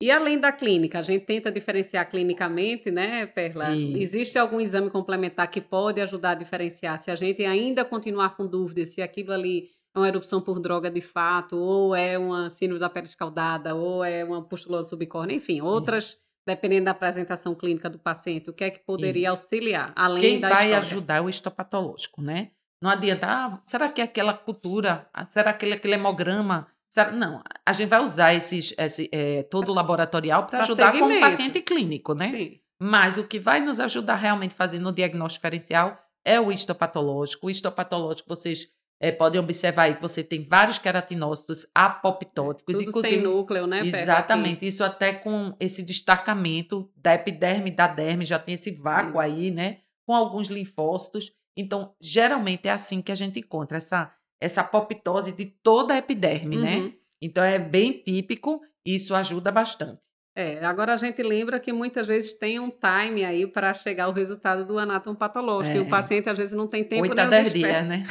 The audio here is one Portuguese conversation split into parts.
E além da clínica, a gente tenta diferenciar clinicamente, né, Perla? Isso. Existe algum exame complementar que pode ajudar a diferenciar? Se a gente ainda continuar com dúvidas se aquilo ali é uma erupção por droga de fato, ou é uma síndrome da pele escaldada, ou é uma pustulose subcórnea, enfim, outras, dependendo da apresentação clínica do paciente, o que é que poderia Isso. auxiliar, além Quem da vai história? ajudar é o histopatológico, né? Não adianta, ah, será que é aquela cultura? Ah, Será que aquele hemograma? Não, a gente vai usar esses, esse, eh, todo o laboratorial para ajudar como paciente clínico, né? Sim. Mas o que vai nos ajudar realmente fazendo o diagnóstico diferencial é o histopatológico. O histopatológico, vocês eh, podem observar aí que você tem vários queratinócitos apoptóticos, Tudo inclusive sem núcleo, né? Exatamente, isso até com esse destacamento da epiderme e da derme, já tem esse vácuo Isso. aí, né? Com alguns linfócitos. Então, geralmente é assim que a gente encontra essa, essa apoptose de toda a epiderme, né? Uhum. Então, é bem típico e isso ajuda bastante. É, agora a gente lembra que muitas vezes tem um time aí para chegar ao resultado do anátomo patológico. E É. o paciente às vezes não tem tempo 8 nem a o 10 desespero. dias, né?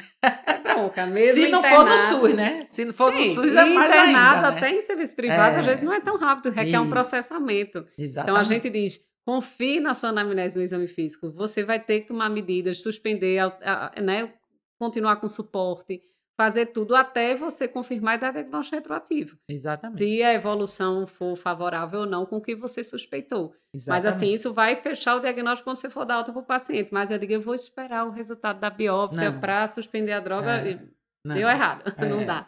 É bronca, mesmo Se não for no internado. SUS, né? Se não for no Sim, SUS, é e mais internado ainda, né? até em serviço privado, às É. vezes não é tão rápido, requer um Isso. processamento. Exatamente. Então a gente diz, confie na sua anamnese no exame físico. Você vai ter que tomar medidas, suspender, né, continuar com suporte, fazer tudo até você confirmar e dar diagnóstico retroativo. Exatamente. Se a evolução for favorável ou não com o que você suspeitou. Mas assim, Exatamente. isso vai fechar o diagnóstico quando você for dar alta para o paciente. Mas eu digo, eu vou esperar o resultado da biópsia para suspender a droga. É. Deu errado, É. não dá.